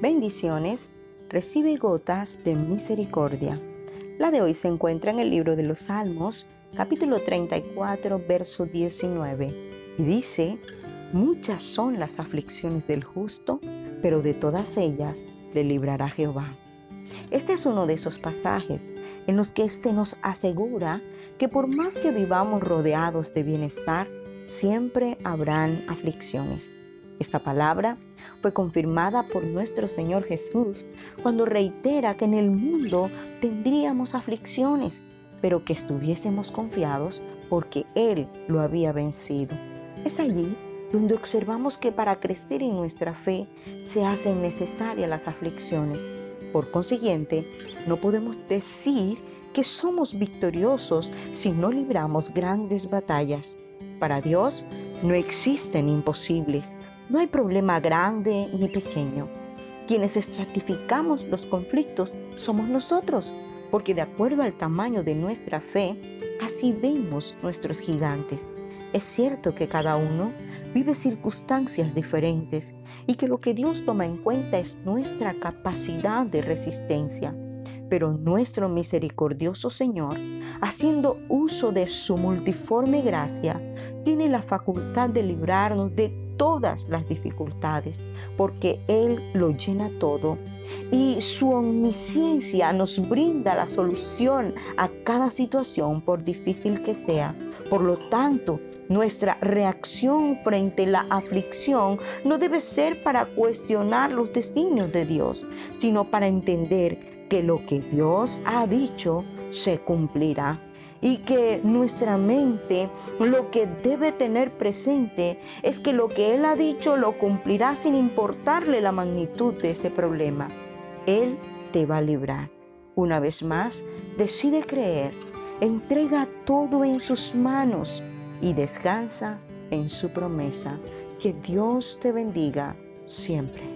Bendiciones, recibe gotas de misericordia. La de hoy se encuentra en el libro de los Salmos, capítulo 34, verso 19, y dice, Muchas son las aflicciones del justo, pero de todas ellas le librará Jehová. Este es uno de esos pasajes en los que se nos asegura que por más que vivamos rodeados de bienestar, siempre habrán aflicciones. Esta palabra fue confirmada por nuestro Señor Jesús cuando reitera que en el mundo tendríamos aflicciones, pero que estuviésemos confiados porque Él lo había vencido. Es allí donde observamos que para crecer en nuestra fe se hacen necesarias las aflicciones. Por consiguiente, no podemos decir que somos victoriosos si no libramos grandes batallas. Para Dios no existen imposibles. No hay problema grande ni pequeño. Quienes estratificamos los conflictos somos nosotros, porque de acuerdo al tamaño de nuestra fe, así vemos nuestros gigantes. Es cierto que cada uno vive circunstancias diferentes y que lo que Dios toma en cuenta es nuestra capacidad de resistencia. Pero nuestro misericordioso Señor, haciendo uso de su multiforme gracia, tiene la facultad de librarnos de todas las dificultades, porque Él lo llena todo y su omnisciencia nos brinda la solución a cada situación, por difícil que sea. Por lo tanto, nuestra reacción frente a la aflicción no debe ser para cuestionar los designios de Dios, sino para entender que lo que Dios ha dicho se cumplirá y que nuestra mente lo que debe tener presente es que lo que Él ha dicho lo cumplirá sin importarle la magnitud de ese problema. Él te va a librar. Una vez más, decide creer, entrega todo en sus manos y descansa en su promesa. Que Dios te bendiga siempre.